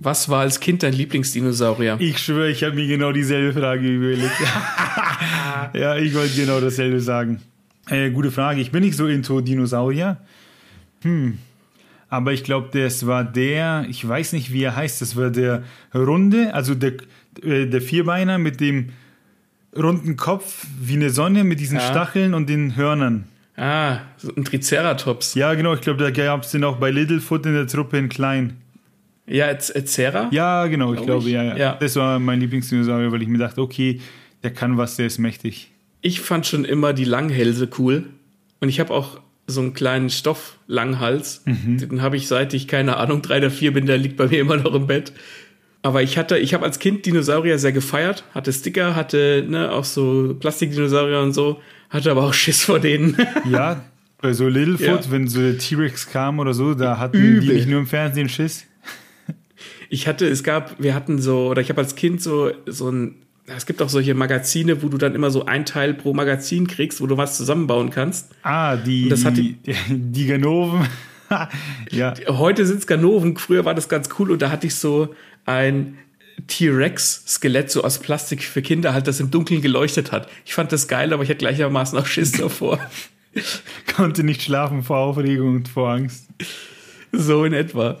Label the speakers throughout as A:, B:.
A: Was war als Kind dein Lieblingsdinosaurier?
B: Ich schwöre, ich habe mir genau dieselbe Frage überlegt. ja, ich wollte genau dasselbe sagen. Äh, gute Frage. Ich bin nicht so into Dinosaurier. Hm. Aber ich glaube, das war der, ich weiß nicht, wie er heißt, das war der Runde, also der, äh, der Vierbeiner mit dem runden Kopf wie eine Sonne mit diesen ja. Stacheln und den Hörnern.
A: Ah, so ein Triceratops.
B: Ja, genau, ich glaube, da gab es den auch bei Littlefoot in der Truppe in klein.
A: Ja, Ezera?
B: Ja, genau, ich glaube, ja, ja, ja. Das war mein Lieblingsdinosaurier, weil ich mir dachte, okay, der kann was, der ist mächtig.
A: Ich fand schon immer die Langhälse cool. Und ich habe auch so einen kleinen Stofflanghals. Mhm. Den habe ich seit ich, keine Ahnung, drei oder vier bin, der liegt bei mir immer noch im Bett. Aber ich hatte, ich habe als Kind Dinosaurier sehr gefeiert, hatte Sticker, hatte ne, auch so Plastikdinosaurier und so, hatte aber auch Schiss vor denen.
B: Ja, bei so Littlefoot, ja. wenn so der T-Rex kam oder so, da hatten Übel. die nicht nur im Fernsehen Schiss.
A: Ich hatte, es gab, wir hatten so, oder ich habe als Kind so, so ein es gibt auch solche Magazine, wo du dann immer so ein Teil pro Magazin kriegst, wo du was zusammenbauen kannst.
B: Ah, die, das die, die, die Ganoven.
A: ja. Heute sind es Ganoven, früher war das ganz cool und da hatte ich so ein T-Rex-Skelett so aus Plastik für Kinder halt, das im Dunkeln geleuchtet hat. Ich fand das geil, aber ich hatte gleichermaßen auch Schiss davor.
B: Konnte nicht schlafen vor Aufregung und vor Angst.
A: So in etwa.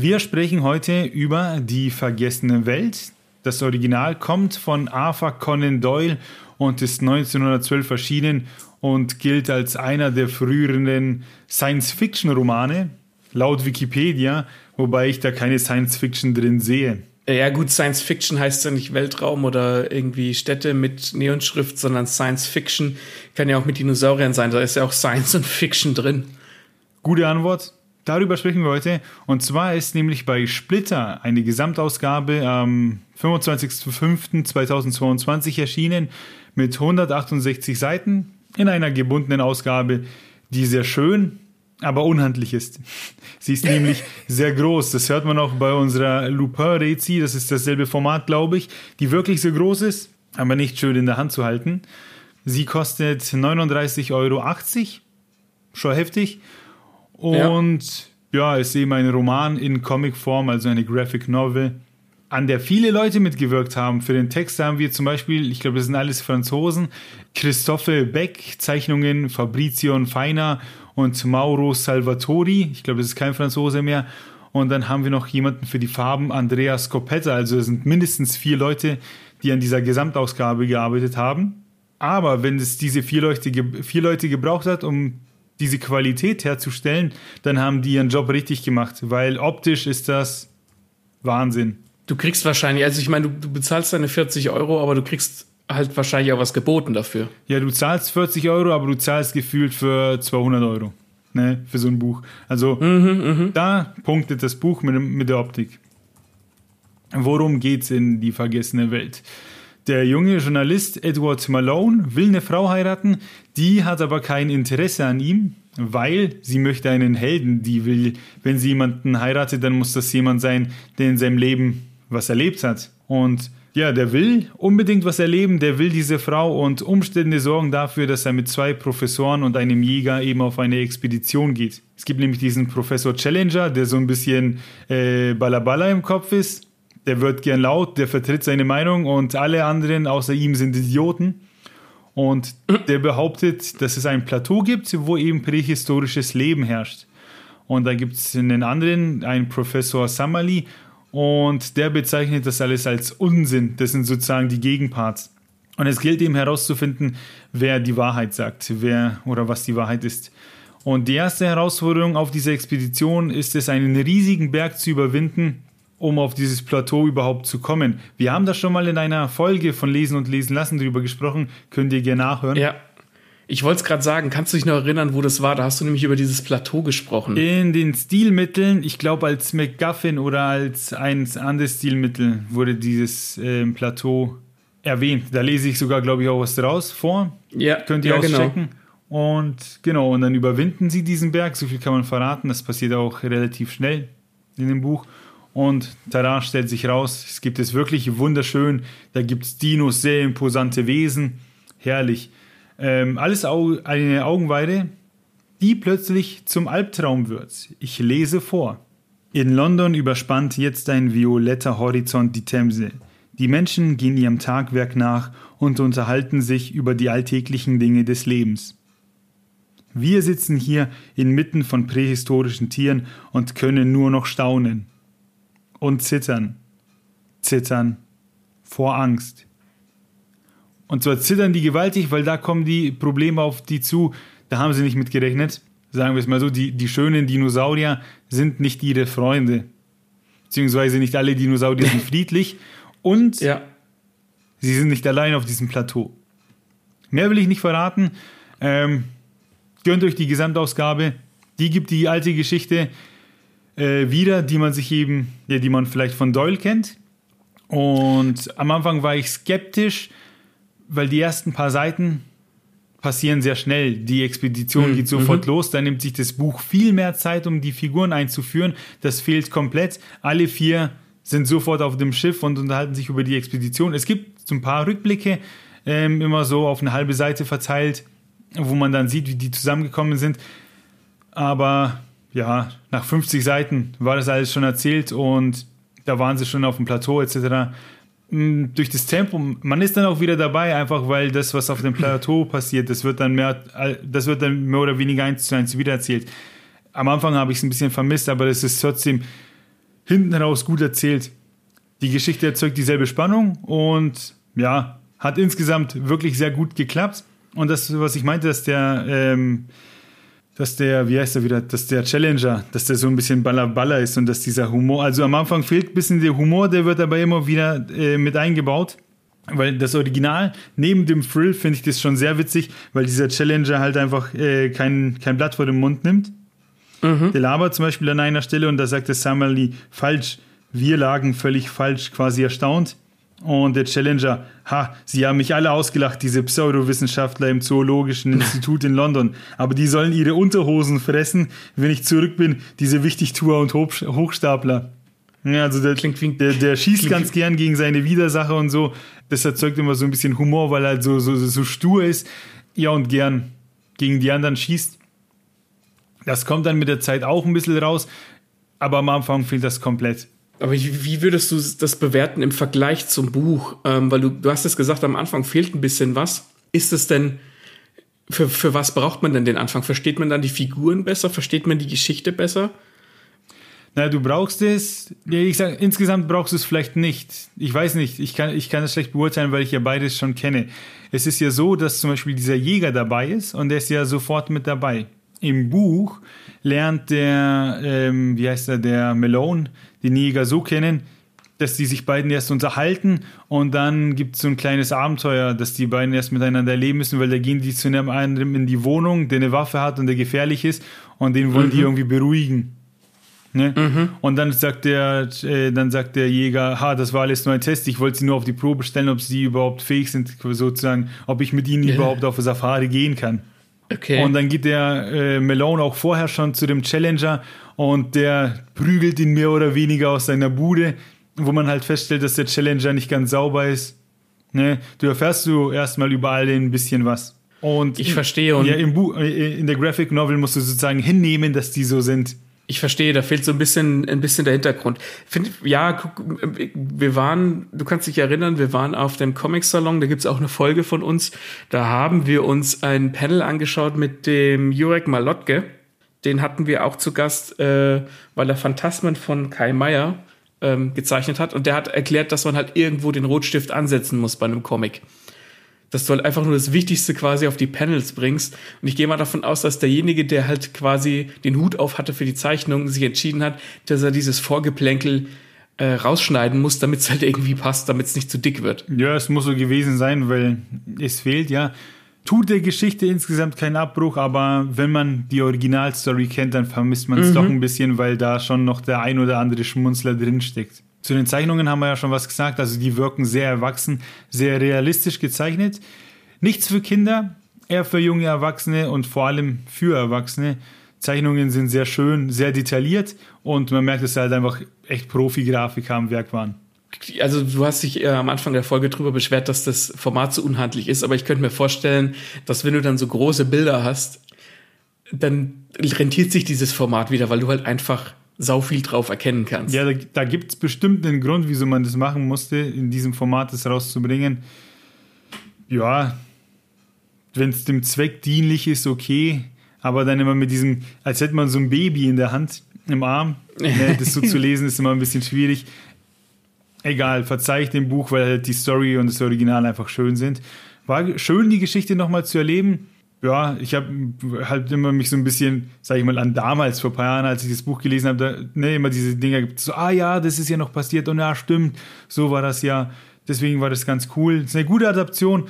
B: Wir sprechen heute über Die vergessene Welt. Das Original kommt von Arthur Conan Doyle und ist 1912 erschienen und gilt als einer der früheren Science-Fiction-Romane, laut Wikipedia, wobei ich da keine Science-Fiction drin sehe.
A: Ja gut, Science Fiction heißt ja nicht Weltraum oder irgendwie Städte mit Neonschrift, sondern Science Fiction kann ja auch mit Dinosauriern sein. Da ist ja auch Science und Fiction drin.
B: Gute Antwort. Darüber sprechen wir heute. Und zwar ist nämlich bei Splitter eine Gesamtausgabe am 25.05.2022 erschienen mit 168 Seiten in einer gebundenen Ausgabe, die sehr schön, aber unhandlich ist. Sie ist nämlich sehr groß. Das hört man auch bei unserer Lupin-Rezi. Das ist dasselbe Format, glaube ich, die wirklich so groß ist, aber nicht schön in der Hand zu halten. Sie kostet 39,80 Euro. Schon heftig. Und ja. ja, ist eben ein Roman in Comicform, also eine Graphic Novel, an der viele Leute mitgewirkt haben. Für den Text haben wir zum Beispiel, ich glaube, das sind alles Franzosen, Christophe Beck, Zeichnungen Fabrizio Feiner und Mauro Salvatori. Ich glaube, das ist kein Franzose mehr. Und dann haben wir noch jemanden für die Farben, Andrea Scopetta. Also es sind mindestens vier Leute, die an dieser Gesamtausgabe gearbeitet haben. Aber wenn es diese vier Leute, vier Leute gebraucht hat, um diese Qualität herzustellen, dann haben die ihren Job richtig gemacht, weil optisch ist das Wahnsinn.
A: Du kriegst wahrscheinlich, also ich meine, du, du bezahlst deine 40 Euro, aber du kriegst halt wahrscheinlich auch was geboten dafür.
B: Ja, du zahlst 40 Euro, aber du zahlst gefühlt für 200 Euro ne, für so ein Buch. Also mhm, mh. da punktet das Buch mit, mit der Optik. Worum geht's in die vergessene Welt? Der junge Journalist Edward Malone will eine Frau heiraten, die hat aber kein Interesse an ihm, weil sie möchte einen Helden. Die will, wenn sie jemanden heiratet, dann muss das jemand sein, der in seinem Leben was erlebt hat. Und ja, der will unbedingt was erleben, der will diese Frau und Umstände sorgen dafür, dass er mit zwei Professoren und einem Jäger eben auf eine Expedition geht. Es gibt nämlich diesen Professor Challenger, der so ein bisschen äh, Balabala im Kopf ist der wird gern laut, der vertritt seine Meinung und alle anderen außer ihm sind Idioten. Und der behauptet, dass es ein Plateau gibt, wo eben prähistorisches Leben herrscht. Und da gibt es einen anderen, einen Professor Samali, und der bezeichnet das alles als Unsinn. Das sind sozusagen die Gegenparts. Und es gilt eben herauszufinden, wer die Wahrheit sagt, wer oder was die Wahrheit ist. Und die erste Herausforderung auf dieser Expedition ist es, einen riesigen Berg zu überwinden, um auf dieses Plateau überhaupt zu kommen. Wir haben da schon mal in einer Folge von Lesen und Lesen lassen drüber gesprochen. Könnt ihr gerne nachhören.
A: Ja. Ich wollte es gerade sagen, kannst du dich noch erinnern, wo das war? Da hast du nämlich über dieses Plateau gesprochen.
B: In den Stilmitteln, ich glaube als MacGuffin oder als ein anderes Stilmittel wurde dieses ähm, Plateau erwähnt. Da lese ich sogar, glaube ich, auch was draus vor.
A: Ja,
B: Könnt ihr
A: ja, genau.
B: auschecken. Und genau, und dann überwinden sie diesen Berg, so viel kann man verraten. Das passiert auch relativ schnell in dem Buch. Und Tara stellt sich raus, es gibt es wirklich wunderschön. Da gibt es Dinos, sehr imposante Wesen. Herrlich. Ähm, alles Au eine Augenweide, die plötzlich zum Albtraum wird. Ich lese vor. In London überspannt jetzt ein violetter Horizont die Themse. Die Menschen gehen ihrem Tagwerk nach und unterhalten sich über die alltäglichen Dinge des Lebens. Wir sitzen hier inmitten von prähistorischen Tieren und können nur noch staunen und zittern. Zittern vor Angst. Und zwar zittern die gewaltig, weil da kommen die Probleme auf die zu, da haben sie nicht mit gerechnet. Sagen wir es mal so, die, die schönen Dinosaurier sind nicht ihre Freunde. Beziehungsweise nicht alle Dinosaurier sind friedlich. Und
A: Ja.
B: sie sind nicht allein auf diesem Plateau. Mehr will ich nicht verraten. Ähm, gönnt euch die Gesamtausgabe. Die gibt die alte Geschichte äh, wieder, die man sich eben, ja, die man vielleicht von Doyle kennt. Und am Anfang war ich skeptisch, weil die ersten paar Seiten passieren sehr schnell. Die Expedition
A: Mhm.
B: geht sofort los. Dann nimmt sich das Buch viel mehr Zeit, um die Figuren einzuführen. Das fehlt komplett. Alle vier sind sofort auf dem Schiff und unterhalten sich über die Expedition. Es gibt so ein paar Rückblicke, ähm, immer so auf eine halbe Seite verteilt, wo man dann sieht, wie die zusammengekommen sind. Aber ja, nach 50 Seiten war das alles schon erzählt und da waren sie schon auf dem Plateau etc. Mm, Durch das Tempo, man ist dann auch wieder dabei, einfach weil das, was auf dem Plateau passiert, das wird dann mehr, das wird dann mehr oder weniger eins zu eins wiedererzählt. Am Anfang habe ich es ein bisschen vermisst, aber das ist trotzdem hinten raus gut erzählt. Die Geschichte erzeugt dieselbe Spannung und ja, hat insgesamt wirklich sehr gut geklappt. Und das, was ich meinte, dass der, ähm, dass der, wie heißt er wieder, dass der Challenger, dass der so ein bisschen Baller-Baller ist und dass dieser Humor, also am Anfang fehlt ein bisschen der Humor, der wird aber immer wieder äh, mit eingebaut. Weil das Original, neben dem Thrill, finde ich das schon sehr witzig, weil dieser Challenger halt einfach äh, kein, kein Blatt vor den Mund nimmt. Der labert zum Beispiel an einer Stelle und da sagt der Samuel falsch. Wir lagen völlig falsch, quasi erstaunt. Und der Challenger, ha, sie haben mich alle ausgelacht, diese Pseudowissenschaftler im Zoologischen Institut in London. Aber die sollen ihre Unterhosen fressen, wenn ich zurück bin, diese Wichtigtour und Hoch Hochstapler. Ja, also der,
A: Klingt wie-
B: der, der schießt
A: klingt
B: ganz gern gegen seine Widersacher und so. Das erzeugt immer so ein bisschen Humor, weil er halt so, so, so stur ist. Ja, und gern gegen die anderen schießt. Das kommt dann mit der Zeit auch ein bisschen raus, aber am Anfang fehlt das komplett.
A: Aber wie, würdest du das bewerten im Vergleich zum Buch? Ähm, weil du, du hast es gesagt, am Anfang fehlt ein bisschen was. Ist es denn, für, für was braucht man denn den Anfang? Versteht man dann die Figuren besser? Versteht man die Geschichte besser?
B: Na, du brauchst es, ja, ich sag, insgesamt brauchst du es vielleicht nicht. Ich weiß nicht, ich kann, ich kann das schlecht beurteilen, weil ich ja beides schon kenne. Es ist ja so, dass zum Beispiel dieser Jäger dabei ist und der ist ja sofort mit dabei. Im Buch lernt der, ähm, wie heißt er, der Malone, den Jäger so kennen, dass die sich beiden erst unterhalten und dann gibt es so ein kleines Abenteuer, dass die beiden erst miteinander leben müssen, weil da gehen die zu einem anderen in die Wohnung, der eine Waffe hat und der gefährlich ist und den wollen die irgendwie beruhigen. Ne? Und dann sagt der, äh, dann sagt der Jäger, ha, das war alles nur ein Test, ich wollte sie nur auf die Probe stellen, ob sie überhaupt fähig sind, sozusagen, ob ich mit ihnen
A: Ja.
B: überhaupt auf Safari gehen kann.
A: Okay.
B: Und dann geht der äh, Malone auch vorher schon zu dem Challenger und der prügelt ihn mehr oder weniger aus seiner Bude, wo man halt feststellt, dass der Challenger nicht ganz sauber ist. Ne? Du erfährst du erstmal überall ein bisschen was. Und
A: Ich verstehe und-
B: ja, im Buch, äh, in der Graphic Novel musst du sozusagen hinnehmen, dass die so sind.
A: Ich verstehe, da fehlt so ein bisschen, ein bisschen der Hintergrund. Find, ja, guck, wir waren, du kannst dich erinnern, wir waren auf dem Comic-Salon, da gibt's auch eine Folge von uns. Da haben wir uns ein Panel angeschaut mit dem Jurek Malotke. Den hatten wir auch zu Gast, äh, weil er Phantasmen von Kai Meier ähm, gezeichnet hat. Und der hat erklärt, dass man halt irgendwo den Rotstift ansetzen muss bei einem Comic dass du halt einfach nur das Wichtigste quasi auf die Panels bringst. Und ich gehe mal davon aus, dass derjenige, der halt quasi den Hut auf hatte für die Zeichnung, sich entschieden hat, dass er dieses Vorgeplänkel äh, rausschneiden muss, damit es halt irgendwie passt, damit es nicht zu dick wird.
B: Ja, es muss so gewesen sein, weil es fehlt ja. tut der Geschichte insgesamt keinen Abbruch, aber wenn man die Originalstory kennt, dann vermisst man es mhm. doch ein bisschen, weil da schon noch der ein oder andere Schmunzler drinsteckt. Zu den Zeichnungen haben wir ja schon was gesagt, also die wirken sehr erwachsen, sehr realistisch gezeichnet. Nichts für Kinder, eher für junge Erwachsene und vor allem für Erwachsene. Zeichnungen sind sehr schön, sehr detailliert und man merkt, dass sie halt einfach echt Profi-Grafiker am Werk waren.
A: Also du hast dich äh, am Anfang der Folge drüber beschwert, dass das Format zu unhandlich ist, aber ich könnte mir vorstellen, dass wenn du dann so große Bilder hast, dann rentiert sich dieses Format wieder, weil du halt einfach sau viel drauf erkennen kannst.
B: Ja, da, da gibt es bestimmt einen Grund, wieso man das machen musste, in diesem Format das rauszubringen. Ja, wenn es dem Zweck dienlich ist, okay. Aber dann immer mit diesem, als hätte man so ein Baby in der Hand, im Arm. Ne, das so zu lesen ist immer ein bisschen schwierig. Egal, verzeih ich dem Buch, weil halt die Story und das Original einfach schön sind. War schön, die Geschichte nochmal zu erleben. Ja, ich habe halt immer mich so ein bisschen, sag ich mal, an damals, vor ein paar Jahren, als ich das Buch gelesen habe, da, ne, immer diese Dinger gibt, so, ah ja, das ist ja noch passiert und ja, stimmt, so war das ja. Deswegen war das ganz cool. Das ist eine gute Adaption.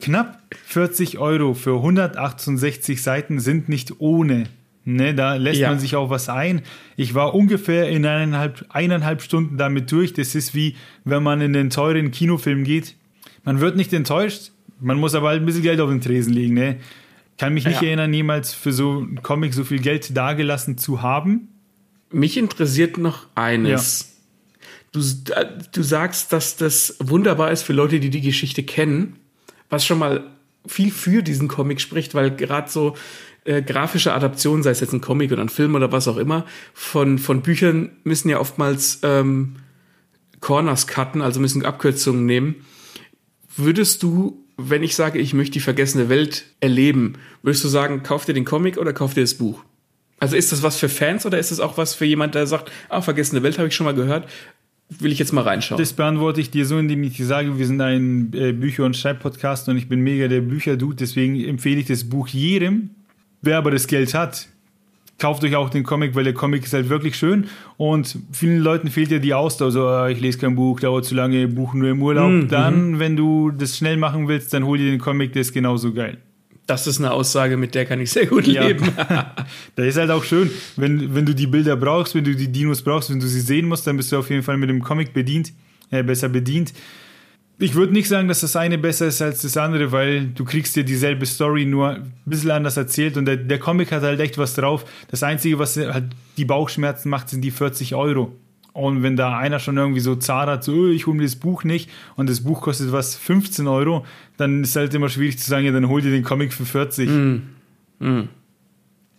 B: Knapp 40 Euro für 168 Seiten sind nicht ohne. Ne, da lässt ja. man sich auch was ein. Ich war ungefähr in eineinhalb, eineinhalb Stunden damit durch. Das ist wie, wenn man in den teuren Kinofilm geht. Man wird nicht enttäuscht, man muss aber halt ein bisschen Geld auf den Tresen legen. Ne? Kann mich nicht ja. erinnern, jemals für so einen Comic so viel Geld dagelassen zu haben.
A: Mich interessiert noch eines. Ja. Du, du sagst, dass das wunderbar ist für Leute, die die Geschichte kennen was schon mal viel für diesen Comic spricht, weil gerade so äh, grafische Adaptionen, sei es jetzt ein Comic oder ein Film oder was auch immer, von, von Büchern müssen ja oftmals ähm, Corners cutten, also müssen Abkürzungen nehmen. Würdest du, wenn ich sage, ich möchte die vergessene Welt erleben, würdest du sagen, kauf dir den Comic oder kauf dir das Buch? Also ist das was für Fans oder ist das auch was für jemand, der sagt, ah, vergessene Welt habe ich schon mal gehört, will ich jetzt mal reinschauen.
B: Das beantworte ich dir so, indem ich sage, wir sind ein äh, Bücher- und Schreibpodcast und ich bin mega der Bücherdude, deswegen empfehle ich das Buch jedem. Wer aber das Geld hat, kauft euch auch den Comic, weil der Comic ist halt wirklich schön und vielen Leuten fehlt ja die Ausdauer, so ah, ich lese kein Buch, dauert zu lange, Buch nur im Urlaub. Mhm. Dann, wenn du das schnell machen willst, dann hol dir den Comic, der ist genauso geil.
A: Das ist eine Aussage, mit der kann ich sehr gut leben.
B: Ja. das ist halt auch schön, wenn, wenn du die Bilder brauchst, wenn du die Dinos brauchst, wenn du sie sehen musst, dann bist du auf jeden Fall mit dem Comic bedient, äh, besser bedient. Ich würde nicht sagen, dass das eine besser ist als das andere, weil du kriegst dir dieselbe Story nur ein bisschen anders erzählt und der, der Comic hat halt echt was drauf. Das Einzige, was halt die Bauchschmerzen macht, sind die 40 Euro. Und wenn da einer schon irgendwie so zart hat, so, oh, ich hole mir das Buch nicht und das Buch kostet was, 15 Euro, dann ist halt immer schwierig zu sagen, ja, dann hol dir den Comic für 40. Mm.
A: Mm.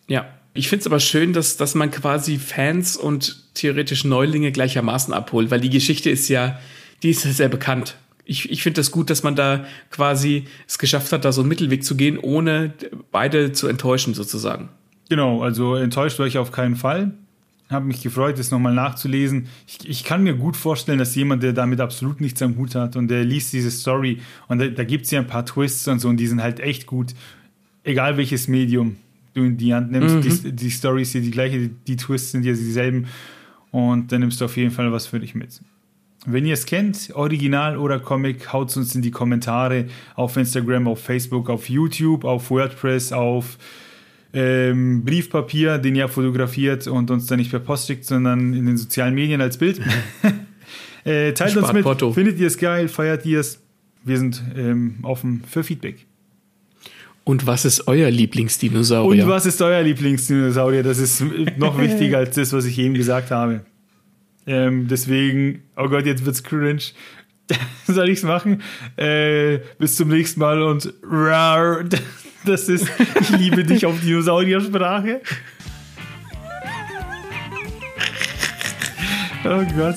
A: Ja. Ich finde es aber schön, dass, dass man quasi Fans und theoretisch Neulinge gleichermaßen abholt, weil die Geschichte ist ja, die ist ja sehr bekannt. Ich, ich finde das gut, dass man da quasi es geschafft hat, da so einen Mittelweg zu gehen, ohne beide zu enttäuschen, sozusagen.
B: Genau, also enttäuscht war ich auf keinen Fall habe mich gefreut, das nochmal nachzulesen. Ich, ich, kann mir gut vorstellen, dass jemand, der damit absolut nichts am Hut hat und der liest diese Story und da, da gibt es ja ein paar Twists und so und die sind halt echt gut. Egal welches Medium du in die Hand nimmst, mhm. die, die Story ist ja die gleiche, die, die Twists sind ja dieselben und dann nimmst du auf jeden Fall was für dich mit. Wenn ihr es kennt, Original oder Comic, haut es uns in die Kommentare auf Instagram, auf Facebook, auf YouTube, auf WordPress, auf ähm, Briefpapier, den ihr fotografiert und uns dann nicht per Post schickt, sondern in den sozialen Medien als Bild. äh, teilt uns mit, Porto. findet ihr es geil, feiert ihr es. Wir sind ähm, offen für Feedback.
A: Und was ist euer Lieblingsdinosaurier?
B: Und was ist euer Lieblingsdinosaurier? Das ist noch wichtiger als das, was ich eben gesagt habe. Ähm, deswegen, oh Gott, jetzt wird's cringe. Soll ich's machen? Äh, bis zum nächsten Mal und rar. Das ist, ich liebe dich auf Dinosauriersprache. Oh Gott.